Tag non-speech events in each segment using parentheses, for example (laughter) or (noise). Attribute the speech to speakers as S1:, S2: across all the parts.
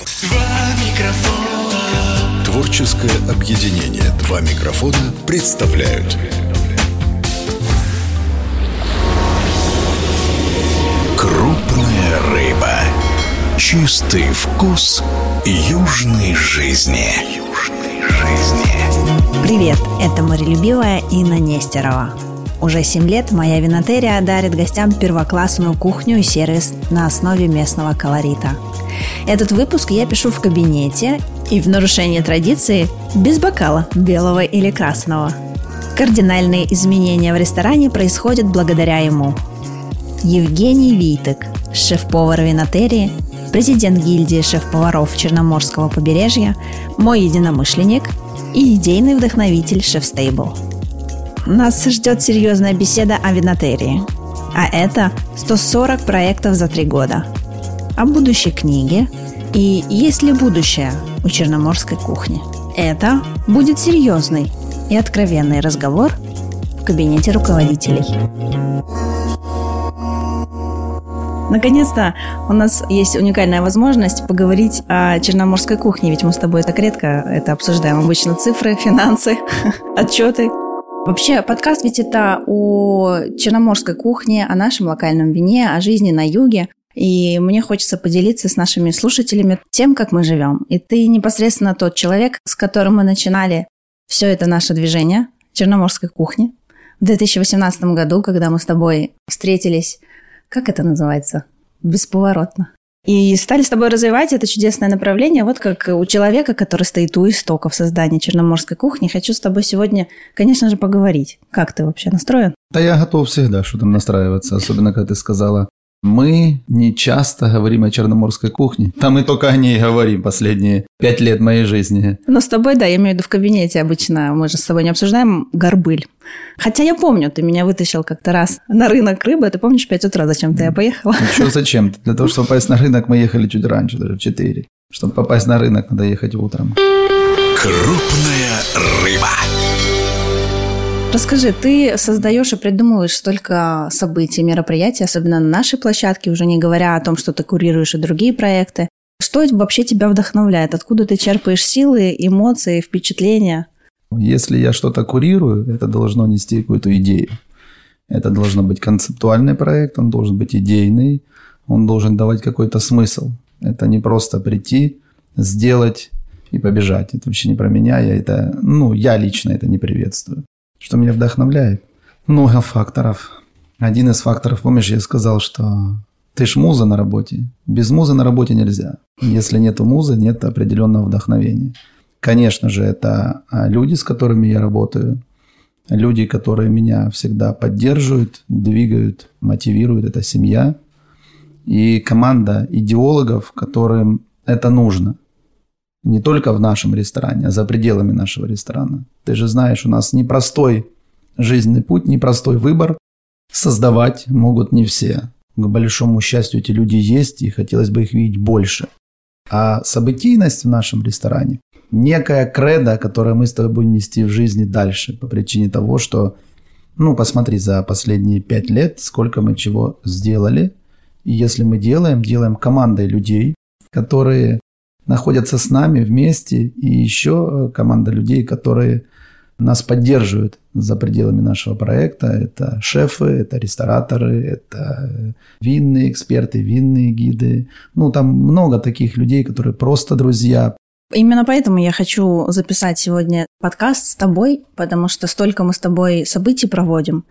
S1: Два микрофона.
S2: Творческое объединение «Два микрофона» представляют Крупная рыба. Чистый вкус южной жизни. Южной жизни.
S3: Привет, это морелюбивая Инна Нестерова. Уже 7 лет моя винотерия дарит гостям первоклассную кухню и сервис на основе местного колорита. Этот выпуск я пишу в кабинете и в нарушение традиции без бокала белого или красного. Кардинальные изменения в ресторане происходят благодаря ему. Евгений Витек, шеф-повар винотерии, президент гильдии шеф-поваров Черноморского побережья, мой единомышленник и идейный вдохновитель шеф-стейбл. Нас ждет серьезная беседа о винотерии. А это 140 проектов за три года. О будущей книге и есть ли будущее у черноморской кухни. Это будет серьезный и откровенный разговор в кабинете руководителей. Наконец-то у нас есть уникальная возможность поговорить о черноморской кухне, ведь мы с тобой так редко это обсуждаем. Обычно цифры, финансы, (laughs) отчеты. Вообще, подкаст ведь это о черноморской кухне, о нашем локальном вине, о жизни на юге. И мне хочется поделиться с нашими слушателями тем, как мы живем. И ты непосредственно тот человек, с которым мы начинали все это наше движение черноморской кухни. В 2018 году, когда мы с тобой встретились как это называется? Бесповоротно. И стали с тобой развивать это чудесное направление, вот как у человека, который стоит у истоков создания черноморской кухни. Хочу с тобой сегодня, конечно же, поговорить. Как ты вообще настроен?
S4: Да я готов всегда что там настраиваться, особенно когда ты сказала мы не часто говорим о черноморской кухне. Там мы только о ней говорим последние пять лет моей жизни.
S3: Но с тобой, да, я имею в виду в кабинете обычно. Мы же с тобой не обсуждаем горбыль. Хотя я помню, ты меня вытащил как-то раз на рынок рыбы. Ты помнишь, в 5 утра зачем-то я поехала?
S4: Ну, что зачем? Для того, чтобы попасть на рынок, мы ехали чуть раньше, даже в 4. Чтобы попасть на рынок, надо ехать утром.
S2: Крупная рыба.
S3: Расскажи, ты создаешь и придумываешь столько событий, мероприятий, особенно на нашей площадке, уже не говоря о том, что ты курируешь и другие проекты. Что вообще тебя вдохновляет? Откуда ты черпаешь силы, эмоции, впечатления?
S4: Если я что-то курирую, это должно нести какую-то идею. Это должен быть концептуальный проект, он должен быть идейный, он должен давать какой-то смысл. Это не просто прийти, сделать и побежать. Это вообще не про меня. Я это, ну, я лично это не приветствую. Что меня вдохновляет? Много факторов. Один из факторов, помнишь, я сказал, что ты ж муза на работе. Без музы на работе нельзя. Если нет музы, нет определенного вдохновения. Конечно же, это а, люди, с которыми я работаю. Люди, которые меня всегда поддерживают, двигают, мотивируют. Это семья. И команда идеологов, которым это нужно. Не только в нашем ресторане, а за пределами нашего ресторана. Ты же знаешь, у нас непростой жизненный путь, непростой выбор. Создавать могут не все. К большому счастью, эти люди есть, и хотелось бы их видеть больше. А событийность в нашем ресторане – некая кредо, которую мы с тобой будем нести в жизни дальше по причине того, что, ну, посмотри, за последние пять лет сколько мы чего сделали. И если мы делаем, делаем командой людей, которые находятся с нами вместе, и еще э, команда людей, которые нас поддерживают за пределами нашего проекта. Это шефы, это рестораторы, это винные эксперты, винные гиды. Ну, там много таких людей, которые просто друзья,
S3: Именно поэтому я хочу записать сегодня подкаст с тобой, потому что столько мы с тобой событий проводим,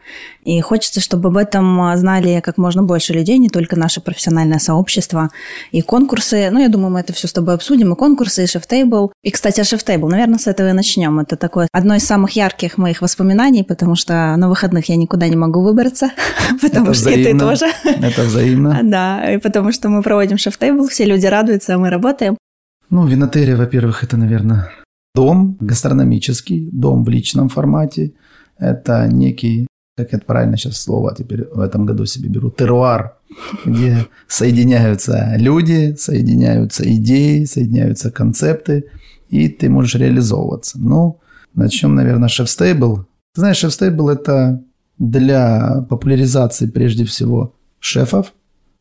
S3: и хочется, чтобы об этом знали как можно больше людей, не только наше профессиональное сообщество, и конкурсы. Ну, я думаю, мы это все с тобой обсудим, и конкурсы, и шефтейбл. И, кстати, о шефтейбл, наверное, с этого и начнем. Это такое одно из самых ярких моих воспоминаний, потому что на выходных я никуда не могу выбраться, (laughs) потому что и ты тоже.
S4: Это взаимно. (laughs)
S3: Да, и потому что мы проводим шефтейбл, все люди радуются, а мы работаем.
S4: Ну, винотерия, во-первых, это, наверное, дом гастрономический, дом в личном формате. Это некий, как это правильно сейчас слово теперь в этом году себе беру, теруар, где соединяются люди, соединяются идеи, соединяются концепты, и ты можешь реализовываться. Ну, начнем, наверное, шеф-стейбл. Ты знаешь, шеф-стейбл – это для популяризации прежде всего шефов,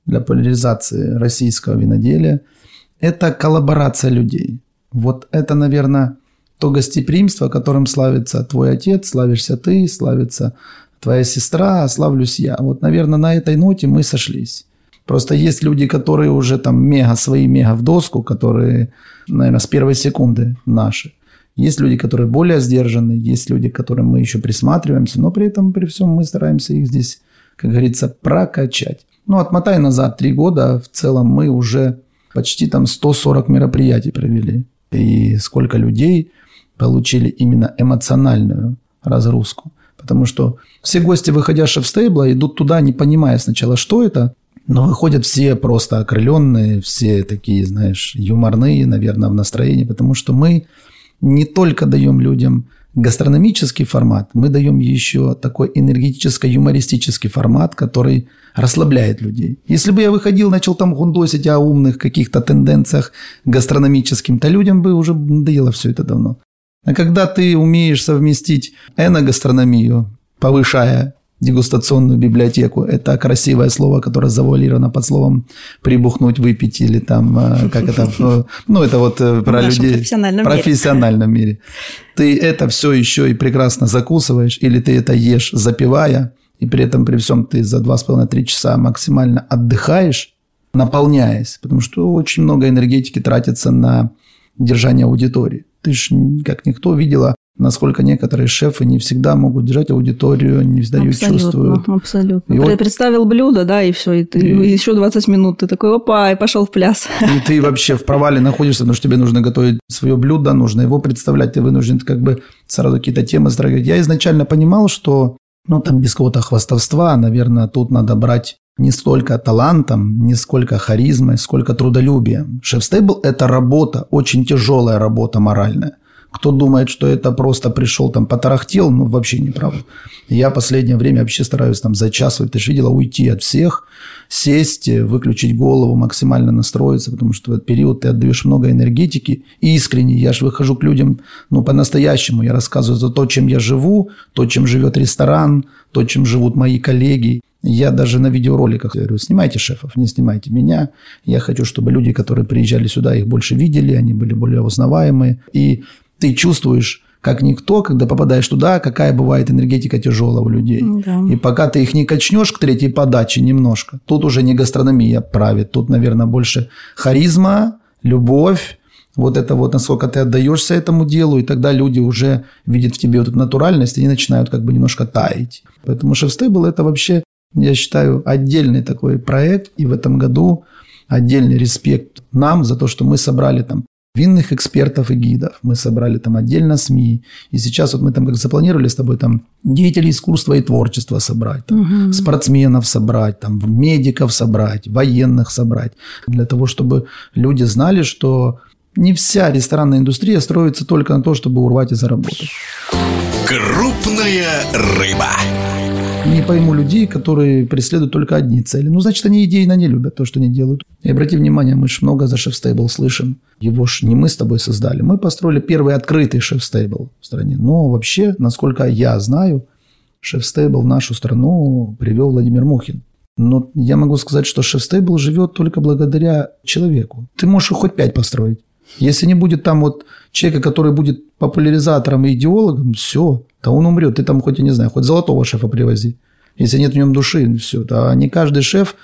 S4: для популяризации российского виноделия – это коллаборация людей. Вот это, наверное, то гостеприимство, которым славится твой отец, славишься ты, славится твоя сестра, славлюсь я. Вот, наверное, на этой ноте мы сошлись. Просто есть люди, которые уже там мега, свои мега в доску, которые, наверное, с первой секунды наши. Есть люди, которые более сдержаны, есть люди, к которым мы еще присматриваемся, но при этом, при всем мы стараемся их здесь, как говорится, прокачать. Ну, отмотай назад три года, в целом мы уже почти там 140 мероприятий провели. И сколько людей получили именно эмоциональную разгрузку. Потому что все гости, выходящие в стейбла, идут туда, не понимая сначала, что это, но выходят все просто окрыленные, все такие, знаешь, юморные, наверное, в настроении, потому что мы не только даем людям гастрономический формат, мы даем еще такой энергетическо-юмористический формат, который расслабляет людей. Если бы я выходил, начал там гундосить о умных каких-то тенденциях гастрономическим, то людям бы уже надоело все это давно. А когда ты умеешь совместить эногастрономию, повышая дегустационную библиотеку. Это красивое слово, которое завуалировано под словом прибухнуть, выпить или там, э, как это, э, ну, это вот э, про людей.
S3: профессиональном,
S4: профессиональном мире. мире. Ты это все еще и прекрасно закусываешь, или ты это ешь запивая, и при этом при всем ты за 2,5-3 часа максимально отдыхаешь, наполняясь, потому что очень много энергетики тратится на держание аудитории. Ты же, как никто, видела насколько некоторые шефы не всегда могут держать аудиторию, не всегда ее чувствуют.
S3: Абсолютно. И вот... Представил блюдо, да, и все, и ты и... еще 20 минут, ты такой, опа, и пошел в пляс.
S4: И ты вообще в провале находишься, потому что тебе нужно готовить свое блюдо, нужно его представлять, ты вынужден как бы сразу какие-то темы затрагивать. Я изначально понимал, что, ну, там без какого-то хвастовства, наверное, тут надо брать не столько талантом, не сколько харизмой, сколько трудолюбием. Шеф-стейбл – это работа, очень тяжелая работа моральная. Кто думает, что это просто пришел там потарахтел, ну, вообще неправда. Я последнее время вообще стараюсь там за час, ты же видела, уйти от всех, сесть, выключить голову, максимально настроиться, потому что в этот период ты отдаешь много энергетики. И искренне я же выхожу к людям, ну, по-настоящему. Я рассказываю за то, чем я живу, то, чем живет ресторан, то, чем живут мои коллеги. Я даже на видеороликах говорю, снимайте шефов, не снимайте меня. Я хочу, чтобы люди, которые приезжали сюда, их больше видели, они были более узнаваемые. И ты чувствуешь, как никто, когда попадаешь туда, какая бывает энергетика тяжелая у людей. Да. И пока ты их не качнешь к третьей подаче немножко, тут уже не гастрономия правит, тут, наверное, больше харизма, любовь, вот это вот, насколько ты отдаешься этому делу, и тогда люди уже видят в тебе вот эту натуральность, и они начинают как бы немножко таять. Поэтому шеф-стейбл – это вообще, я считаю, отдельный такой проект, и в этом году отдельный респект нам за то, что мы собрали там винных экспертов и гидов. Мы собрали там отдельно СМИ. И сейчас вот мы там как запланировали с тобой там деятелей искусства и творчества собрать, там, угу. спортсменов собрать, там, медиков собрать, военных собрать. Для того, чтобы люди знали, что не вся ресторанная индустрия строится только на то, чтобы урвать и заработать.
S2: Крупная рыба.
S4: Не пойму людей, которые преследуют только одни цели. Ну, значит, они идейно не любят то, что они делают. И обрати внимание, мы же много за шеф-стейбл слышим. Его ж не мы с тобой создали. Мы построили первый открытый шеф-стейбл в стране. Но вообще, насколько я знаю, шеф-стейбл в нашу страну привел Владимир Мухин. Но я могу сказать, что шеф-стейбл живет только благодаря человеку. Ты можешь хоть пять построить. Если не будет там вот человека, который будет популяризатором и идеологом, все, то он умрет. Ты там хоть, я не знаю, хоть золотого шефа привози. Если нет в нем души, все. А не каждый шеф,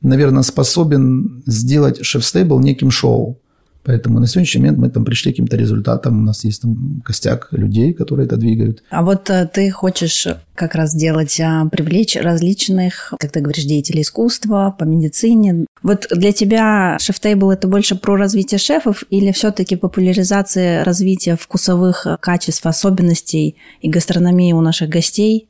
S4: наверное, способен сделать шеф-стейбл неким шоу. Поэтому на сегодняшний момент мы там пришли к каким-то результатам. У нас есть там костяк людей, которые это двигают.
S3: А вот э, ты хочешь как раз делать, а, привлечь различных, как ты говоришь, деятелей искусства, по медицине. Вот для тебя шеф-тейбл – это больше про развитие шефов или все-таки популяризация развития вкусовых качеств, особенностей и гастрономии у наших гостей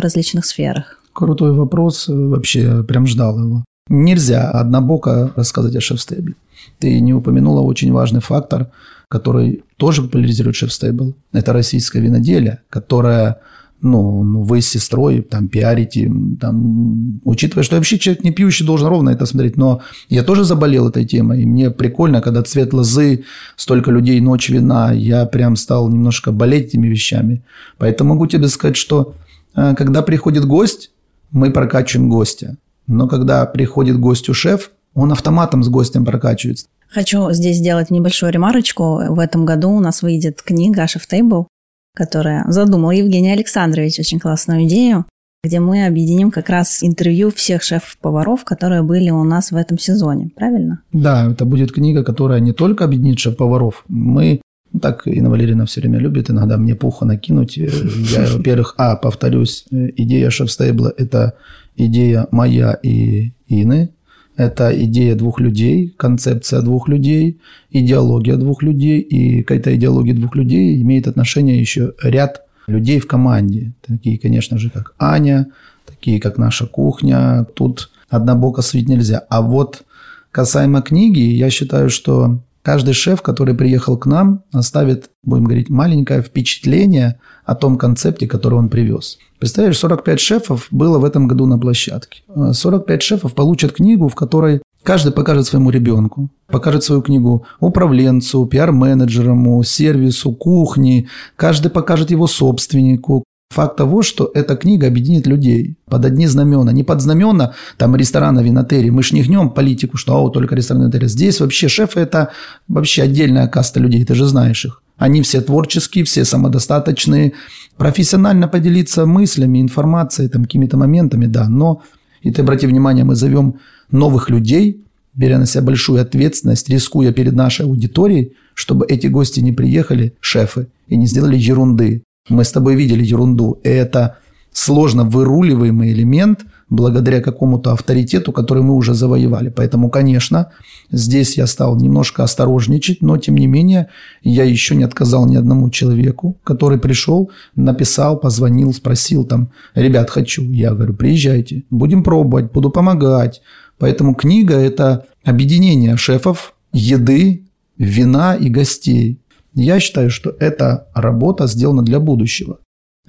S3: различных сферах?
S4: Крутой вопрос. Вообще прям ждал его. Нельзя однобоко рассказать о шеф-стейбле. Ты не упомянула очень важный фактор, который тоже популяризирует шеф-стейбл. Это российское виноделие, которое ну, ну, вы с сестрой там пиарите, там, учитывая, что вообще человек не пьющий должен ровно это смотреть, но я тоже заболел этой темой, и мне прикольно, когда цвет лозы, столько людей, ночь вина, я прям стал немножко болеть этими вещами. Поэтому могу тебе сказать, что э, когда приходит гость, мы прокачиваем гостя. Но когда приходит гостю шеф, он автоматом с гостем прокачивается.
S3: Хочу здесь сделать небольшую ремарочку. В этом году у нас выйдет книга «Шеф Тейбл», которая задумал Евгений Александрович, очень классную идею, где мы объединим как раз интервью всех шеф-поваров, которые были у нас в этом сезоне. Правильно?
S4: Да, это будет книга, которая не только объединит шеф-поваров. Мы ну, так Инна Валерьевна все время любит иногда мне пуха накинуть. Э, я, (laughs) во-первых, а, повторюсь, э, идея шеф-стейбла – это идея моя и Ины. Это идея двух людей, концепция двух людей, идеология двух людей. И к этой идеологии двух людей имеет отношение еще ряд людей в команде. Такие, конечно же, как Аня, такие, как наша кухня. Тут однобоко светить нельзя. А вот касаемо книги, я считаю, что каждый шеф, который приехал к нам, оставит, будем говорить, маленькое впечатление о том концепте, который он привез. Представляешь, 45 шефов было в этом году на площадке. 45 шефов получат книгу, в которой Каждый покажет своему ребенку, покажет свою книгу управленцу, пиар-менеджеру, сервису, кухне. Каждый покажет его собственнику. Факт того, что эта книга объединит людей под одни знамена. Не под знамена там ресторана, винотерии. Мы ж не гнем политику, что о, только ресторан, винотерия. Здесь вообще шефы – это вообще отдельная каста людей, ты же знаешь их. Они все творческие, все самодостаточные. Профессионально поделиться мыслями, информацией, там, какими-то моментами, да. Но, и ты обрати внимание, мы зовем новых людей, беря на себя большую ответственность, рискуя перед нашей аудиторией, чтобы эти гости не приехали, шефы, и не сделали ерунды. Мы с тобой видели ерунду. Это сложно выруливаемый элемент благодаря какому-то авторитету, который мы уже завоевали. Поэтому, конечно, здесь я стал немножко осторожничать, но, тем не менее, я еще не отказал ни одному человеку, который пришел, написал, позвонил, спросил там, ребят, хочу. Я говорю, приезжайте, будем пробовать, буду помогать, Поэтому книга – это объединение шефов, еды, вина и гостей. Я считаю, что эта работа сделана для будущего.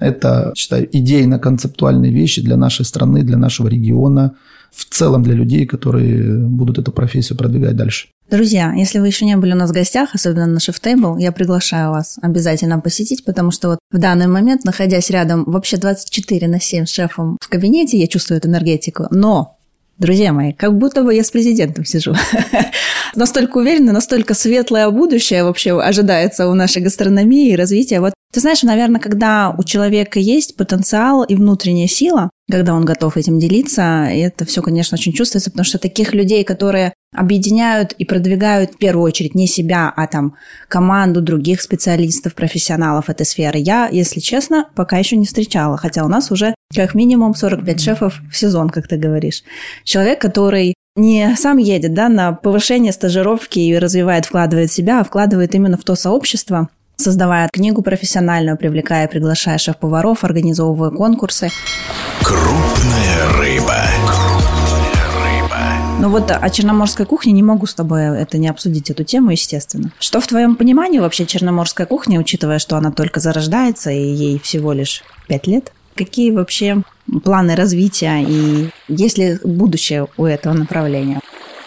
S4: Это, считаю, идейно-концептуальные вещи для нашей страны, для нашего региона, в целом для людей, которые будут эту профессию продвигать дальше.
S3: Друзья, если вы еще не были у нас в гостях, особенно на Shift я приглашаю вас обязательно посетить, потому что вот в данный момент, находясь рядом вообще 24 на 7 с шефом в кабинете, я чувствую эту энергетику, но Друзья мои, как будто бы я с президентом сижу. (laughs) настолько уверенно, настолько светлое будущее вообще ожидается у нашей гастрономии и развития. Вот ты знаешь, наверное, когда у человека есть потенциал и внутренняя сила, когда он готов этим делиться, это все, конечно, очень чувствуется, потому что таких людей, которые объединяют и продвигают в первую очередь не себя, а там команду других специалистов, профессионалов этой сферы, я, если честно, пока еще не встречала, хотя у нас уже как минимум 45 шефов в сезон, как ты говоришь. Человек, который не сам едет да, на повышение стажировки и развивает, вкладывает себя, а вкладывает именно в то сообщество, создавая книгу профессиональную, привлекая, приглашая шеф-поваров, организовывая конкурсы.
S2: Крупная рыба.
S3: Ну вот о черноморской кухне не могу с тобой это не обсудить, эту тему, естественно. Что в твоем понимании вообще черноморская кухня, учитывая, что она только зарождается и ей всего лишь пять лет? Какие вообще планы развития и есть ли будущее у этого направления?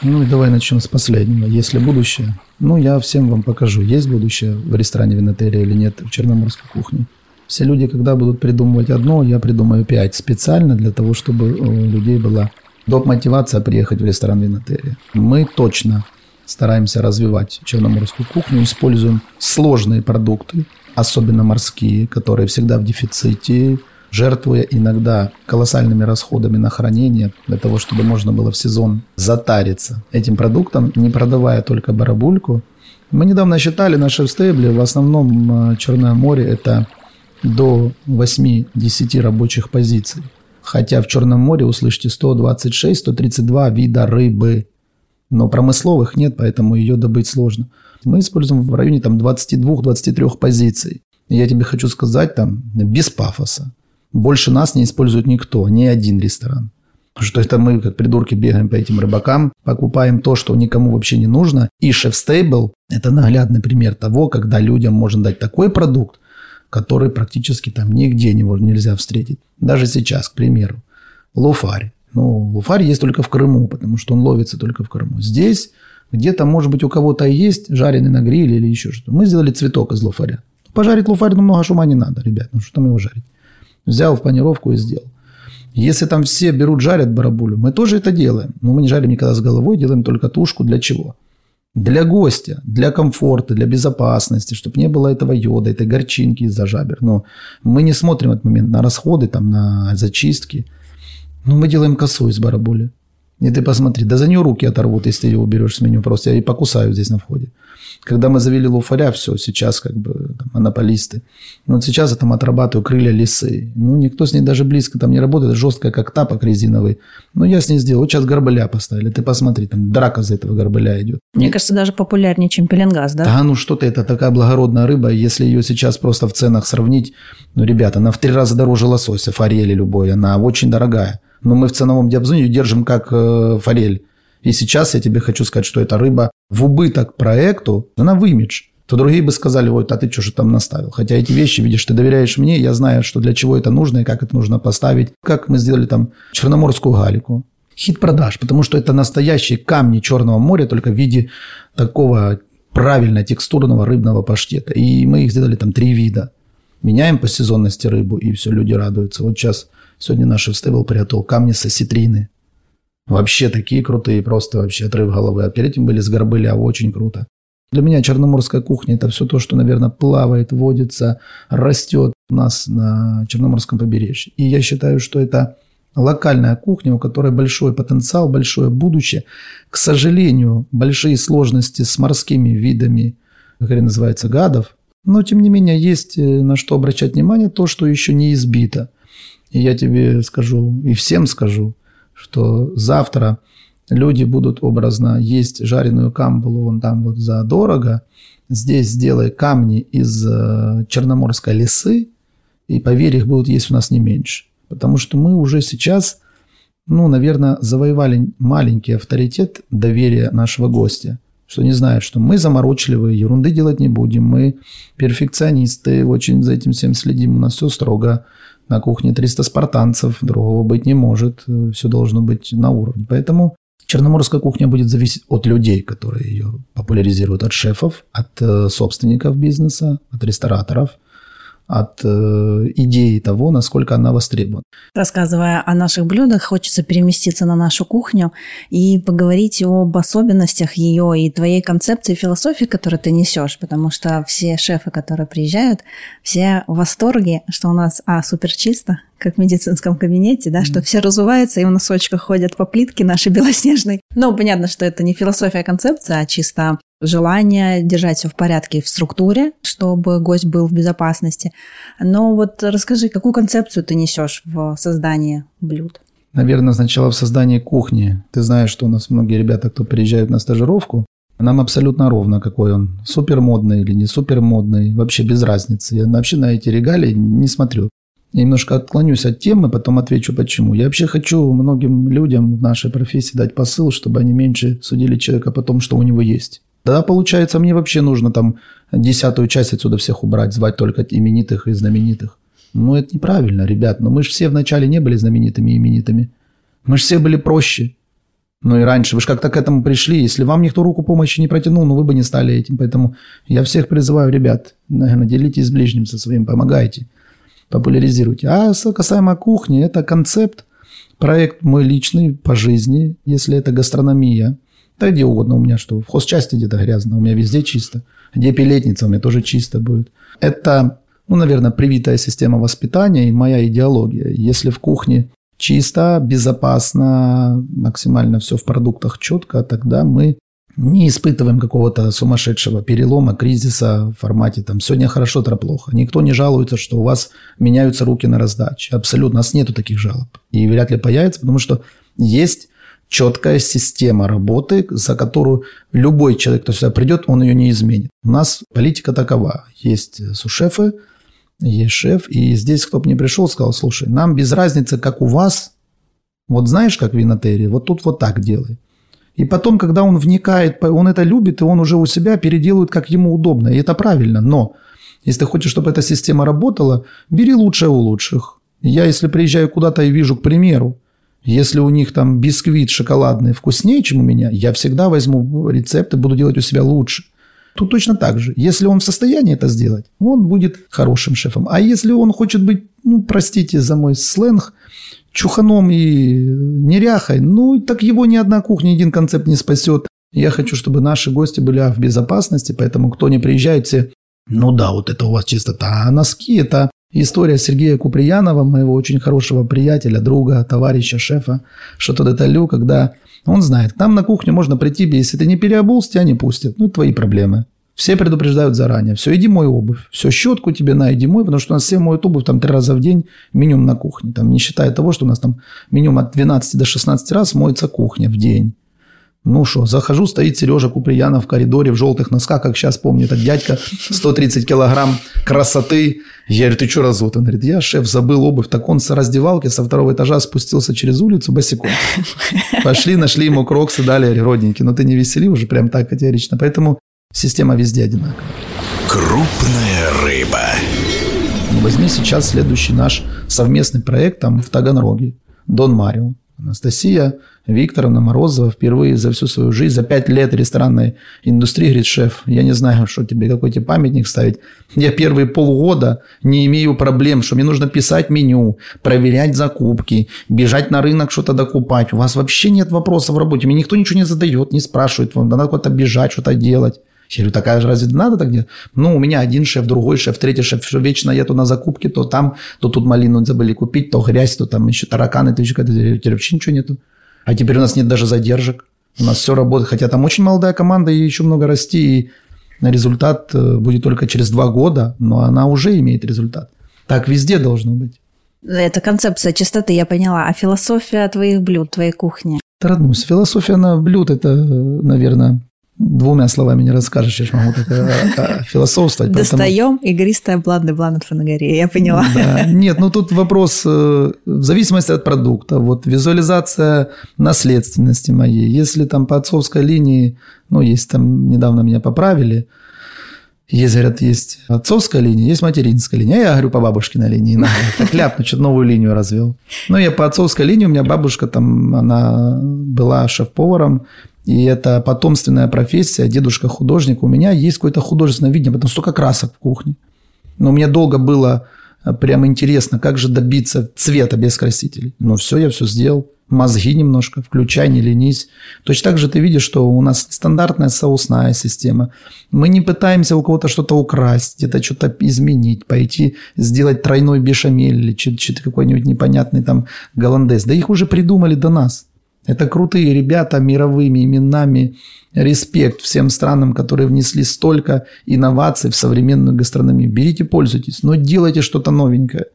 S4: Ну, давай начнем с последнего. Есть ли будущее? Ну, я всем вам покажу, есть будущее в ресторане винотерия или нет в черноморской кухне. Все люди, когда будут придумывать одно, я придумаю пять специально для того, чтобы у людей была доп. мотивация приехать в ресторан винотерия. Мы точно стараемся развивать черноморскую кухню, используем сложные продукты, особенно морские, которые всегда в дефиците, жертвуя иногда колоссальными расходами на хранение для того, чтобы можно было в сезон затариться этим продуктом, не продавая только барабульку. Мы недавно считали наши стейбли, в основном э, Черное море – это до 8-10 рабочих позиций. Хотя в Черном море, услышите, 126-132 вида рыбы. Но промысловых нет, поэтому ее добыть сложно. Мы используем в районе там 22-23 позиций. Я тебе хочу сказать там без пафоса. Больше нас не использует никто, ни один ресторан. Что это мы, как придурки, бегаем по этим рыбакам, покупаем то, что никому вообще не нужно. И Stable – это наглядный пример того, когда людям можно дать такой продукт, который практически там нигде не, нельзя встретить. Даже сейчас, к примеру, луфарь. Ну, луфарь есть только в Крыму, потому что он ловится только в Крыму. Здесь где-то, может быть, у кого-то есть жареный на гриле или еще что-то. Мы сделали цветок из луфаря. Пожарить луфарь, ну, много шума не надо, ребят. Ну, что там его жарить? Взял в панировку и сделал. Если там все берут, жарят барабулю, мы тоже это делаем. Но мы не жарим никогда с головой, делаем только тушку. Для чего? Для гостя, для комфорта, для безопасности, чтобы не было этого йода, этой горчинки из-за жабер. Но мы не смотрим этот момент на расходы, там, на зачистки. Ну, мы делаем косу из бараболи. И ты посмотри, да за нее руки оторвут, если ты ее уберешь с меню. Просто я и покусаю здесь на входе. Когда мы завели луфаря, все, сейчас как бы там, монополисты. Но вот сейчас я там отрабатываю крылья лисы. Ну, никто с ней даже близко там не работает. Жесткая, как тапок резиновый. Но я с ней сделал. Вот сейчас горбыля поставили. Ты посмотри, там драка за этого горбыля идет.
S3: Мне кажется, даже популярнее, чем пеленгаз, да?
S4: Да, ну что-то это такая благородная рыба. Если ее сейчас просто в ценах сравнить, ну, ребята, она в три раза дороже лосося, форели любой. Она очень дорогая но мы в ценовом диапазоне ее держим как э, форель. И сейчас я тебе хочу сказать, что эта рыба в убыток проекту, она в имидж. То другие бы сказали, ой, а ты что же там наставил? Хотя эти вещи, видишь, ты доверяешь мне, я знаю, что для чего это нужно и как это нужно поставить. Как мы сделали там черноморскую галику. Хит продаж, потому что это настоящие камни Черного моря, только в виде такого правильно текстурного рыбного паштета. И мы их сделали там три вида. Меняем по сезонности рыбу, и все, люди радуются. Вот сейчас Сегодня наш стейбл приготовил камни со ситрины. Вообще такие крутые, просто вообще отрыв головы. А перед этим были с горбыля, очень круто. Для меня черноморская кухня – это все то, что, наверное, плавает, водится, растет у нас на Черноморском побережье. И я считаю, что это локальная кухня, у которой большой потенциал, большое будущее. К сожалению, большие сложности с морскими видами, как они называются, гадов. Но, тем не менее, есть э, на что обращать внимание, то, что еще не избито – и я тебе скажу, и всем скажу, что завтра люди будут образно есть жареную камбалу вон там вот за дорого. Здесь сделай камни из э, черноморской лесы, и поверь, их будут есть у нас не меньше. Потому что мы уже сейчас, ну, наверное, завоевали маленький авторитет доверия нашего гостя. Что не знает, что мы заморочливые, ерунды делать не будем, мы перфекционисты, очень за этим всем следим, у нас все строго на кухне 300 спартанцев, другого быть не может, все должно быть на уровне. Поэтому черноморская кухня будет зависеть от людей, которые ее популяризируют, от шефов, от э, собственников бизнеса, от рестораторов – от э, идеи того, насколько она востребована.
S3: Рассказывая о наших блюдах, хочется переместиться на нашу кухню и поговорить об особенностях ее и твоей концепции, философии, которую ты несешь, потому что все шефы, которые приезжают, все в восторге, что у нас, а, супер чисто, как в медицинском кабинете, да, mm-hmm. что все разуваются и в носочках ходят по плитке нашей белоснежной. Но понятно, что это не философия, а концепция, а чисто желание держать все в порядке в структуре, чтобы гость был в безопасности. Но вот расскажи, какую концепцию ты несешь в создании блюд?
S4: Наверное, сначала в создании кухни. Ты знаешь, что у нас многие ребята, кто приезжают на стажировку, нам абсолютно ровно, какой он. Супер модный или не супер модный. Вообще без разницы. Я вообще на эти регалии не смотрю. Я немножко отклонюсь от темы, потом отвечу почему. Я вообще хочу многим людям в нашей профессии дать посыл, чтобы они меньше судили человека по тому, что у него есть. Да, получается, мне вообще нужно там десятую часть отсюда всех убрать, звать только именитых и знаменитых. Ну, это неправильно, ребят. Но мы же все вначале не были знаменитыми и именитыми. Мы же все были проще. Ну и раньше. Вы же как-то к этому пришли. Если вам никто руку помощи не протянул, ну вы бы не стали этим. Поэтому я всех призываю, ребят, наверное, делитесь с ближним со своим, помогайте, популяризируйте. А касаемо кухни, это концепт, проект мой личный по жизни, если это гастрономия – да где угодно у меня, что в хозчасти где-то грязно, у меня везде чисто. Где пилетница, у меня тоже чисто будет. Это, ну, наверное, привитая система воспитания и моя идеология. Если в кухне чисто, безопасно, максимально все в продуктах четко, тогда мы не испытываем какого-то сумасшедшего перелома, кризиса в формате там сегодня хорошо, завтра плохо. Никто не жалуется, что у вас меняются руки на раздаче. Абсолютно. У нас нету таких жалоб. И вряд ли появится, потому что есть четкая система работы, за которую любой человек, кто сюда придет, он ее не изменит. У нас политика такова. Есть сушефы, есть шеф, и здесь кто бы не пришел, сказал, слушай, нам без разницы, как у вас, вот знаешь, как в винотерии, вот тут вот так делай. И потом, когда он вникает, он это любит, и он уже у себя переделывает, как ему удобно. И это правильно. Но если ты хочешь, чтобы эта система работала, бери лучшее у лучших. Я, если приезжаю куда-то и вижу, к примеру, если у них там бисквит шоколадный вкуснее, чем у меня, я всегда возьму рецепт и буду делать у себя лучше. Тут точно так же. Если он в состоянии это сделать, он будет хорошим шефом. А если он хочет быть, ну, простите за мой сленг, чуханом и неряхой, ну, так его ни одна кухня, ни один концепт не спасет. Я хочу, чтобы наши гости были в безопасности, поэтому кто не приезжает, все, ну да, вот это у вас чистота. А носки – это история Сергея Куприянова, моего очень хорошего приятеля, друга, товарища, шефа, что-то деталю, когда он знает, там на кухню можно прийти, если ты не переобулся, тебя не пустят. Ну, твои проблемы. Все предупреждают заранее. Все, иди мой обувь. Все, щетку тебе на, иди мой, потому что у нас все моют обувь там три раза в день минимум на кухне. Там, не считая того, что у нас там минимум от 12 до 16 раз моется кухня в день. Ну что, захожу, стоит Сережа Куприянов в коридоре в желтых носках, как сейчас помню, этот дядька, 130 килограмм красоты. Я говорю, ты что разут? Он говорит, я, шеф, забыл обувь. Так он с раздевалки со второго этажа спустился через улицу босиком. (laughs) Пошли, нашли ему кроксы, дали, говорю, родненький, но ты не весели уже прям так категорично. Поэтому система везде одинаковая.
S2: Крупная рыба.
S4: Возьми сейчас следующий наш совместный проект там в Таганроге. Дон Марио. Анастасия Викторовна Морозова впервые за всю свою жизнь, за пять лет ресторанной индустрии, говорит, шеф, я не знаю, что тебе, какой тебе памятник ставить. Я первые полгода не имею проблем, что мне нужно писать меню, проверять закупки, бежать на рынок что-то докупать. У вас вообще нет вопросов в работе. Мне никто ничего не задает, не спрашивает. Вам надо куда-то бежать, что-то делать. Я говорю, такая же разве надо так делать? Ну, у меня один шеф, другой шеф, третий шеф, что вечно я то на закупке, то там, то тут малину забыли купить, то грязь, то там еще тараканы, то еще какая-то, вообще ничего нету. А теперь у нас нет даже задержек. У нас все работает, хотя там очень молодая команда и еще много расти, и результат э, будет только через два года, но она уже имеет результат. Так везде должно быть.
S3: Это концепция чистоты, я поняла. А философия твоих блюд, твоей кухни?
S4: Труднусь. Философия на блюд – это, наверное, двумя словами не расскажешь, я же могу так а, философствовать.
S3: Достаем поэтому... игристое бланды блант фанагория, я поняла.
S4: Да. Нет, ну тут вопрос э, в зависимости от продукта. Вот визуализация наследственности моей. Если там по отцовской линии, ну, есть там, недавно меня поправили, есть, говорят, есть отцовская линия, есть материнская линия. А я говорю по бабушкиной линии. Надо. (laughs) Так ляпну, что-то новую линию развел. Ну, я по отцовской линии, у меня бабушка там, она была шеф-поваром, и это потомственная профессия, дедушка художник. У меня есть какое-то художественное видение, потому столько красок в кухне. Но мне долго было э, прям интересно, как же добиться цвета без красителей. Но все, я все сделал. Мозги немножко, включай, не ленись. Точно так же ты видишь, что у нас стандартная соусная система. Мы не пытаемся у кого-то что-то украсть, где-то что-то изменить, пойти сделать тройной бешамель или какой-нибудь непонятный там голландез. Да их уже придумали до нас. Это крутые ребята мировыми именами. Респект всем странам, которые внесли столько инноваций в современную гастрономию. Берите, пользуйтесь, но делайте что-то новенькое.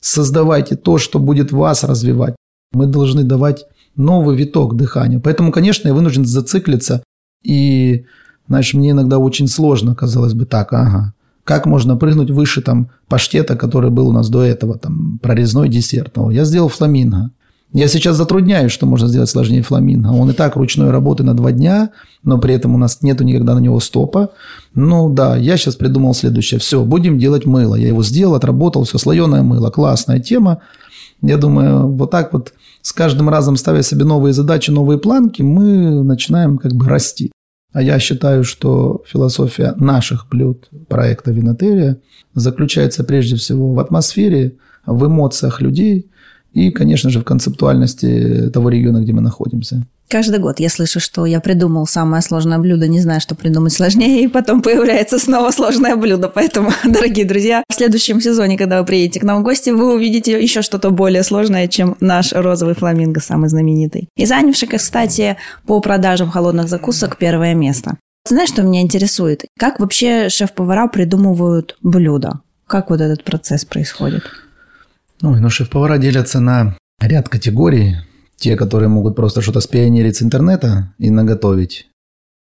S4: Создавайте то, что будет вас развивать. Мы должны давать новый виток дыхания. Поэтому, конечно, я вынужден зациклиться. И, знаешь, мне иногда очень сложно, казалось бы, так, ага. Как можно прыгнуть выше там паштета, который был у нас до этого, там, прорезной десерт. Я сделал фламинго. Я сейчас затрудняюсь, что можно сделать сложнее фламинго. Он и так ручной работы на два дня, но при этом у нас нету никогда на него стопа. Ну да, я сейчас придумал следующее. Все, будем делать мыло. Я его сделал, отработал, все, слоеное мыло. Классная тема. Я думаю, вот так вот с каждым разом ставя себе новые задачи, новые планки, мы начинаем как бы расти. А я считаю, что философия наших блюд проекта Винотерия заключается прежде всего в атмосфере, в эмоциях людей – и, конечно же, в концептуальности того региона, где мы находимся.
S3: Каждый год я слышу, что я придумал самое сложное блюдо, не знаю, что придумать сложнее, и потом появляется снова сложное блюдо. Поэтому, (laughs) дорогие друзья, в следующем сезоне, когда вы приедете к нам в гости, вы увидите еще что-то более сложное, чем наш розовый фламинго, самый знаменитый. И занявший, кстати, по продажам холодных закусок первое место. Знаешь, что меня интересует? Как вообще шеф-повара придумывают блюда? Как вот этот процесс происходит?
S4: Ну, но шеф-повара делятся на ряд категорий. Те, которые могут просто что-то спионерить с интернета и наготовить.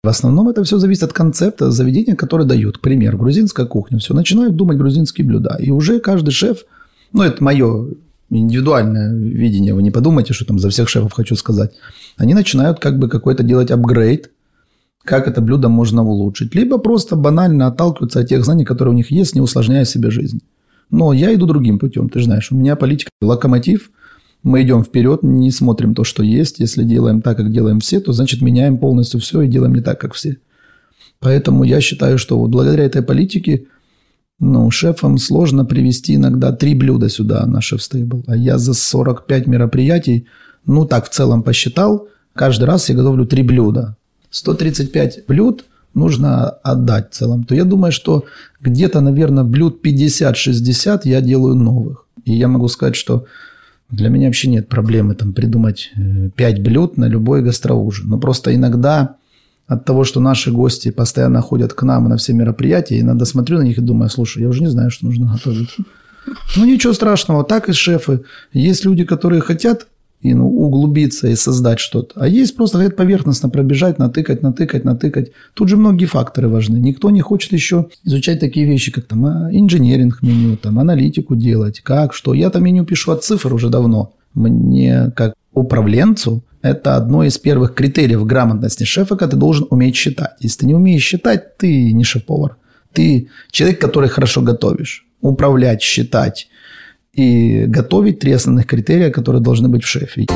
S4: В основном это все зависит от концепта заведения, которое дают. Пример, грузинская кухня. Все, начинают думать грузинские блюда. И уже каждый шеф, ну, это мое индивидуальное видение, вы не подумайте, что там за всех шефов хочу сказать. Они начинают как бы какой-то делать апгрейд, как это блюдо можно улучшить. Либо просто банально отталкиваться от тех знаний, которые у них есть, не усложняя себе жизнь. Но я иду другим путем, ты знаешь. У меня политика локомотив. Мы идем вперед, не смотрим то, что есть. Если делаем так, как делаем все, то значит меняем полностью все и делаем не так, как все. Поэтому я считаю, что вот благодаря этой политике ну, шефам сложно привести иногда три блюда сюда на шеф-стейбл. А я за 45 мероприятий, ну так в целом посчитал, каждый раз я готовлю три блюда. 135 блюд нужно отдать в целом, то я думаю, что где-то, наверное, блюд 50-60 я делаю новых. И я могу сказать, что для меня вообще нет проблемы там придумать 5 э, блюд на любой гастроужин. Но просто иногда от того, что наши гости постоянно ходят к нам на все мероприятия, иногда смотрю на них и думаю, слушай, я уже не знаю, что нужно готовить. Ну, ничего страшного, так и шефы. Есть люди, которые хотят и ну, углубиться и создать что-то. А есть просто хотят поверхностно пробежать, натыкать, натыкать, натыкать. Тут же многие факторы важны. Никто не хочет еще изучать такие вещи, как там а, инженеринг меню, там, аналитику делать, как, что. Я там меню пишу от цифр уже давно. Мне, как управленцу, это одно из первых критериев грамотности шефа, когда ты должен уметь считать. Если ты не умеешь считать, ты не шеф-повар. Ты человек, который хорошо готовишь. Управлять, считать и готовить три основных критерия, которые должны быть в шефе.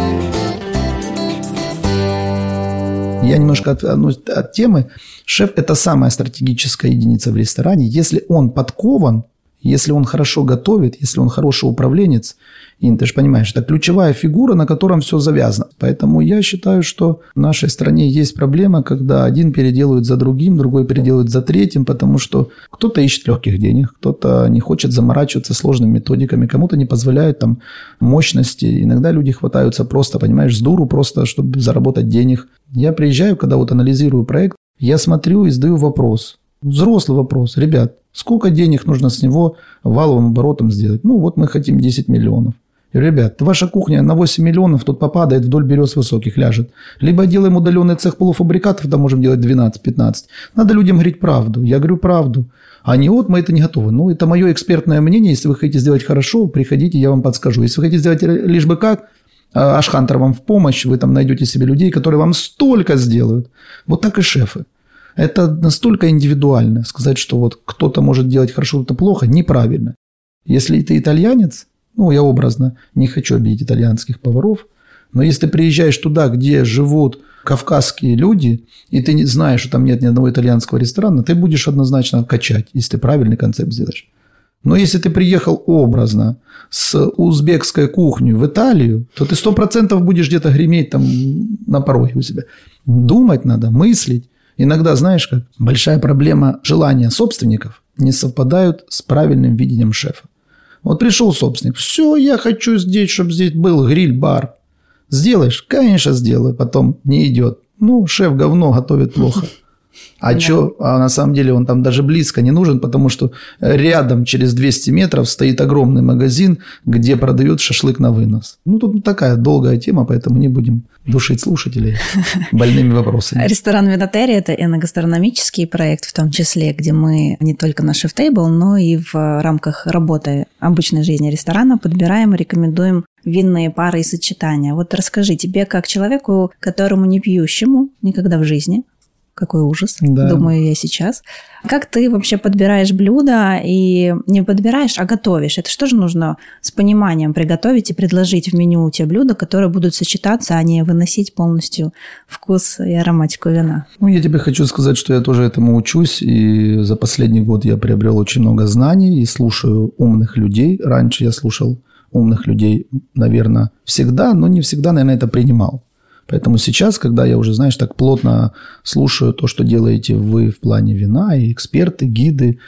S4: Я немножко отвернусь от темы. Шеф – это самая стратегическая единица в ресторане. Если он подкован, если он хорошо готовит, если он хороший управленец, и ты же понимаешь, это ключевая фигура, на котором все завязано. Поэтому я считаю, что в нашей стране есть проблема, когда один переделывает за другим, другой переделывает за третьим, потому что кто-то ищет легких денег, кто-то не хочет заморачиваться сложными методиками, кому-то не позволяют там мощности. Иногда люди хватаются просто, понимаешь, с дуру, просто чтобы заработать денег. Я приезжаю, когда вот анализирую проект, я смотрю и задаю вопрос. Взрослый вопрос. Ребят, сколько денег нужно с него валовым оборотом сделать? Ну, вот мы хотим 10 миллионов. И, ребят, ваша кухня на 8 миллионов тут попадает, вдоль берез высоких ляжет. Либо делаем удаленный цех полуфабрикатов, там можем делать 12-15. Надо людям говорить правду. Я говорю правду. А не вот мы это не готовы. Ну, это мое экспертное мнение. Если вы хотите сделать хорошо, приходите, я вам подскажу. Если вы хотите сделать лишь бы как, а, Ашхантер вам в помощь, вы там найдете себе людей, которые вам столько сделают. Вот так и шефы. Это настолько индивидуально. Сказать, что вот кто-то может делать хорошо, кто-то плохо, неправильно. Если ты итальянец, ну, я образно не хочу обидеть итальянских поваров, но если ты приезжаешь туда, где живут кавказские люди, и ты не знаешь, что там нет ни одного итальянского ресторана, ты будешь однозначно качать, если ты правильный концепт сделаешь. Но если ты приехал образно с узбекской кухни в Италию, то ты сто процентов будешь где-то греметь там на пороге у себя. Думать надо, мыслить. Иногда, знаешь, как большая проблема желания собственников не совпадают с правильным видением шефа. Вот пришел собственник, все, я хочу здесь, чтобы здесь был гриль-бар. Сделаешь? Конечно, сделаю. Потом не идет. Ну, шеф говно готовит плохо. (laughs) А да. что? А на самом деле он там даже близко не нужен, потому что рядом через 200 метров стоит огромный магазин, где продают шашлык на вынос. Ну, тут такая долгая тема, поэтому не будем душить слушателей (laughs) больными вопросами.
S3: Ресторан Винотерия – это эногастрономический проект, в том числе, где мы не только на шеф-тейбл, но и в рамках работы обычной жизни ресторана подбираем и рекомендуем винные пары и сочетания. Вот расскажи тебе, как человеку, которому не пьющему никогда в жизни, какой ужас, да. думаю я сейчас. Как ты вообще подбираешь блюда и не подбираешь, а готовишь? Это что же нужно с пониманием приготовить и предложить в меню те блюда, которые будут сочетаться, а не выносить полностью вкус и ароматику вина?
S4: Ну, я тебе хочу сказать, что я тоже этому учусь, и за последний год я приобрел очень много знаний и слушаю умных людей. Раньше я слушал умных людей, наверное, всегда, но не всегда, наверное, это принимал. Поэтому сейчас, когда я уже, знаешь, так плотно слушаю то, что делаете вы в плане вина, и эксперты, гиды,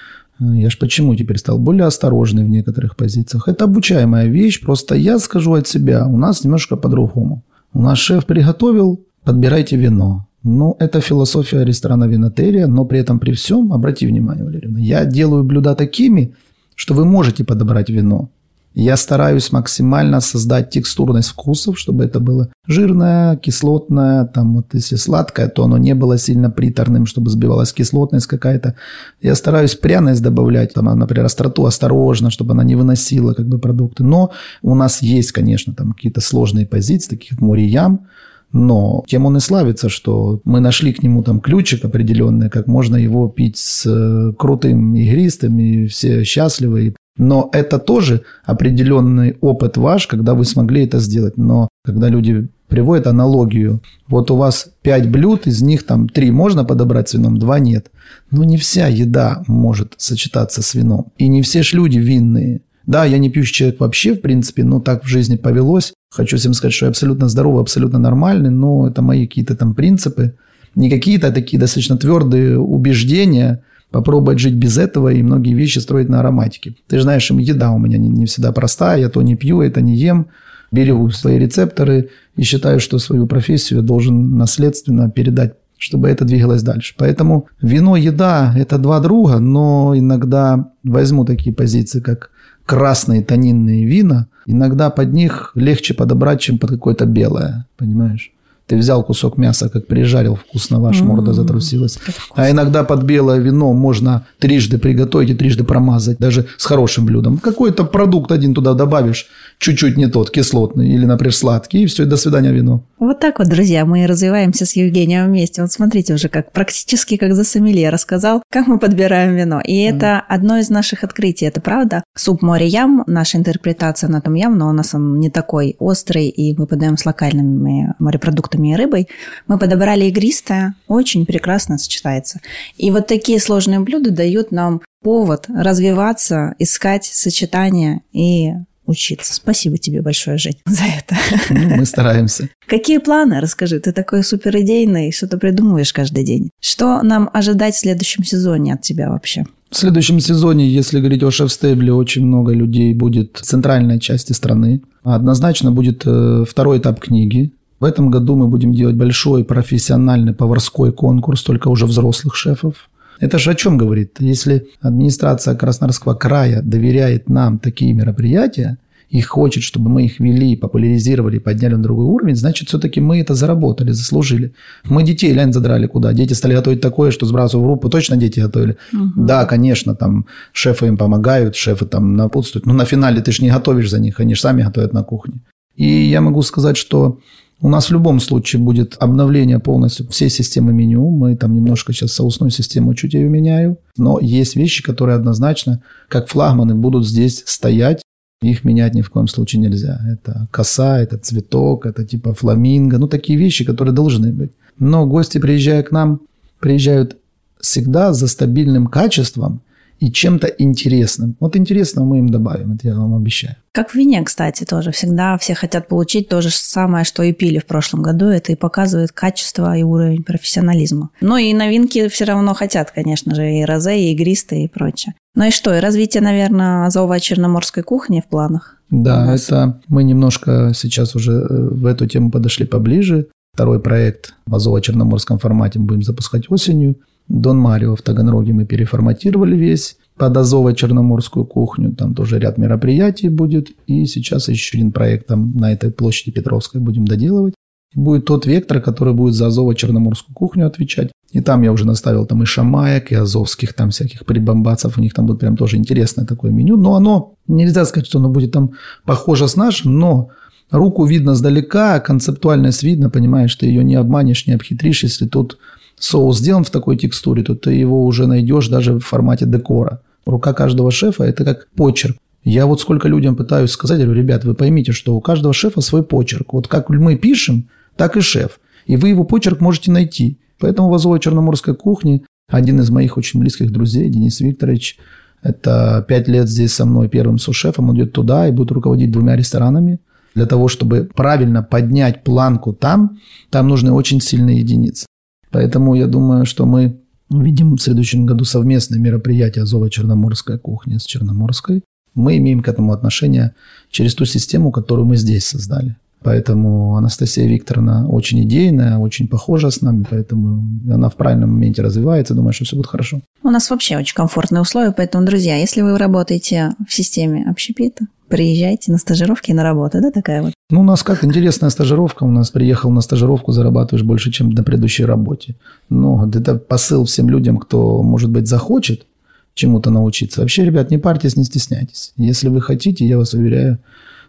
S4: э, я ж почему теперь стал более осторожный в некоторых позициях. Это обучаемая вещь, просто я скажу от себя, у нас немножко по-другому. У нас шеф приготовил, подбирайте вино. Ну, это философия ресторана Винотерия, но при этом при всем, обрати внимание, Валерьевна, я делаю блюда такими, что вы можете подобрать вино. Я стараюсь максимально создать текстурность вкусов, чтобы это было жирное, кислотное, там вот если сладкое, то оно не было сильно приторным, чтобы сбивалась кислотность какая-то. Я стараюсь пряность добавлять, там, например, остроту осторожно, чтобы она не выносила как бы продукты. Но у нас есть, конечно, там какие-то сложные позиции, таких море ям, но тем он и славится, что мы нашли к нему там ключик определенный, как можно его пить с э, крутым игристым, и все счастливы. Но это тоже определенный опыт ваш, когда вы смогли это сделать. Но когда люди приводят аналогию, вот у вас 5 блюд, из них там 3 можно подобрать с вином, 2 нет. Но не вся еда может сочетаться с вином. И не все ж люди винные. Да, я не пьющий человек вообще, в принципе, но так в жизни повелось. Хочу всем сказать, что я абсолютно здоровый, абсолютно нормальный, но это мои какие-то там принципы. не какие-то такие достаточно твердые убеждения, попробовать жить без этого и многие вещи строить на ароматике. Ты же знаешь, еда у меня не, не всегда простая, я то не пью, это не ем, берегу свои рецепторы и считаю, что свою профессию я должен наследственно передать чтобы это двигалось дальше. Поэтому вино, еда – это два друга, но иногда возьму такие позиции, как красные тонинные вина, иногда под них легче подобрать, чем под какое-то белое, понимаешь? Ты взял кусок мяса, как прижарил, вкусно, ваша морда затрусилась. А иногда под белое вино можно трижды приготовить и трижды промазать, даже с хорошим блюдом. Какой-то продукт один туда добавишь, чуть-чуть не тот, кислотный или, например, сладкий, и все, и до свидания вино.
S3: Вот так вот, друзья, мы развиваемся с Евгением вместе. Вот смотрите уже, как практически как за сомелье рассказал, как мы подбираем вино. И это mm. одно из наших открытий, это правда. Суп море ям, наша интерпретация на том ям, но у нас он не такой острый, и мы подаем с локальными морепродуктами мясом и рыбой. Мы подобрали игристое, очень прекрасно сочетается. И вот такие сложные блюда дают нам повод развиваться, искать сочетания и учиться. Спасибо тебе большое, Жень, (laughs) за это.
S4: Ну, мы стараемся.
S3: Какие планы? Расскажи. Ты такой суперидейный, что-то придумываешь каждый день. Что нам ожидать в следующем сезоне от тебя вообще?
S4: В следующем сезоне, если говорить о шеф-стебле, очень много людей будет в центральной части страны. Однозначно будет э, второй этап книги. В этом году мы будем делать большой профессиональный поварской конкурс только уже взрослых шефов. Это же о чем говорит? Если администрация Краснодарского края доверяет нам такие мероприятия и хочет, чтобы мы их вели, популяризировали, подняли на другой уровень, значит, все-таки мы это заработали, заслужили. Мы детей, лянь, задрали куда? Дети стали готовить такое, что сразу в группу точно дети готовили? Угу. Да, конечно, там шефы им помогают, шефы там напутствуют. Но на финале ты же не готовишь за них, они же сами готовят на кухне. И я могу сказать, что у нас в любом случае будет обновление полностью всей системы меню. Мы там немножко сейчас соусную систему чуть ее меняю. Но есть вещи, которые однозначно, как флагманы, будут здесь стоять. Их менять ни в коем случае нельзя. Это коса, это цветок, это типа фламинго. Ну, такие вещи, которые должны быть. Но гости, приезжая к нам, приезжают всегда за стабильным качеством и чем-то интересным. Вот интересного мы им добавим, это я вам обещаю.
S3: Как в вине, кстати, тоже. Всегда все хотят получить то же самое, что и пили в прошлом году. Это и показывает качество и уровень профессионализма. Но и новинки все равно хотят, конечно же, и розе, и игристые, и прочее. Ну и что, и развитие, наверное, азово-черноморской кухни в планах?
S4: Да, это мы немножко сейчас уже э, в эту тему подошли поближе. Второй проект в азово-черноморском формате мы будем запускать осенью. Дон Марио в Таганроге мы переформатировали весь под Азово-Черноморскую кухню. Там тоже ряд мероприятий будет. И сейчас еще один проект там на этой площади Петровской будем доделывать. Будет тот вектор, который будет за Азово-Черноморскую кухню отвечать. И там я уже наставил там и шамаек, и азовских там всяких прибамбацев. У них там будет прям тоже интересное такое меню. Но оно, нельзя сказать, что оно будет там похоже с нашим, но руку видно сдалека, концептуальность видно, понимаешь, ты ее не обманешь, не обхитришь, если тут соус сделан в такой текстуре, то ты его уже найдешь даже в формате декора. Рука каждого шефа – это как почерк. Я вот сколько людям пытаюсь сказать, говорю, ребят, вы поймите, что у каждого шефа свой почерк. Вот как мы пишем, так и шеф. И вы его почерк можете найти. Поэтому в Азово-Черноморской кухне один из моих очень близких друзей, Денис Викторович, это пять лет здесь со мной первым сушефом, он идет туда и будет руководить двумя ресторанами. Для того, чтобы правильно поднять планку там, там нужны очень сильные единицы. Поэтому я думаю, что мы увидим в следующем году совместное мероприятие Азово-Черноморская кухня с Черноморской. Мы имеем к этому отношение через ту систему, которую мы здесь создали. Поэтому Анастасия Викторовна очень идейная, очень похожа с нами, поэтому она в правильном моменте развивается, думаю, что все будет хорошо.
S3: У нас вообще очень комфортные условия, поэтому, друзья, если вы работаете в системе общепита, приезжайте на стажировки и на работу, да, такая вот?
S4: Ну, у нас как интересная стажировка. У нас приехал на стажировку, зарабатываешь больше, чем на предыдущей работе. Ну, это посыл всем людям, кто, может быть, захочет чему-то научиться. Вообще, ребят, не парьтесь, не стесняйтесь. Если вы хотите, я вас уверяю,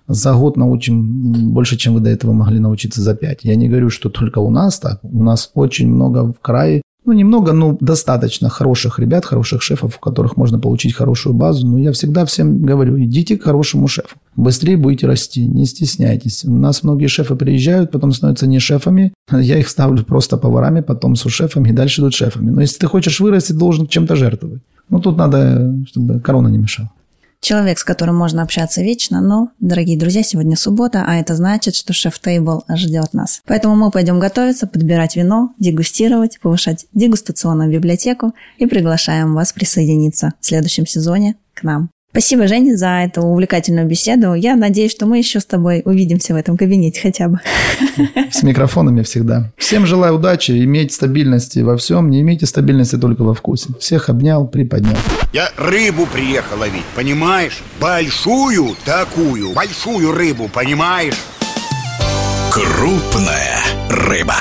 S4: за год научим больше, чем вы до этого могли научиться за пять. Я не говорю, что только у нас так. У нас очень много в крае ну, немного, но достаточно хороших ребят, хороших шефов, у которых можно получить хорошую базу. Но я всегда всем говорю, идите к хорошему шефу. Быстрее будете расти, не стесняйтесь. У нас многие шефы приезжают, потом становятся не шефами. (laughs) Я их ставлю просто поварами, потом с шефами и дальше идут шефами. Но если ты хочешь вырасти, должен чем-то жертвовать. Ну, тут надо, чтобы корона не мешала.
S3: Человек, с которым можно общаться вечно, но, дорогие друзья, сегодня суббота, а это значит, что шеф-тейбл ждет нас. Поэтому мы пойдем готовиться, подбирать вино, дегустировать, повышать дегустационную библиотеку и приглашаем вас присоединиться в следующем сезоне к нам. Спасибо, Женя, за эту увлекательную беседу. Я надеюсь, что мы еще с тобой увидимся в этом кабинете хотя бы.
S4: С микрофонами всегда. Всем желаю удачи, иметь стабильности во всем. Не имейте стабильности только во вкусе. Всех обнял, приподнял.
S5: Я рыбу приехал ловить, понимаешь? Большую такую, большую рыбу, понимаешь?
S2: Крупная рыба.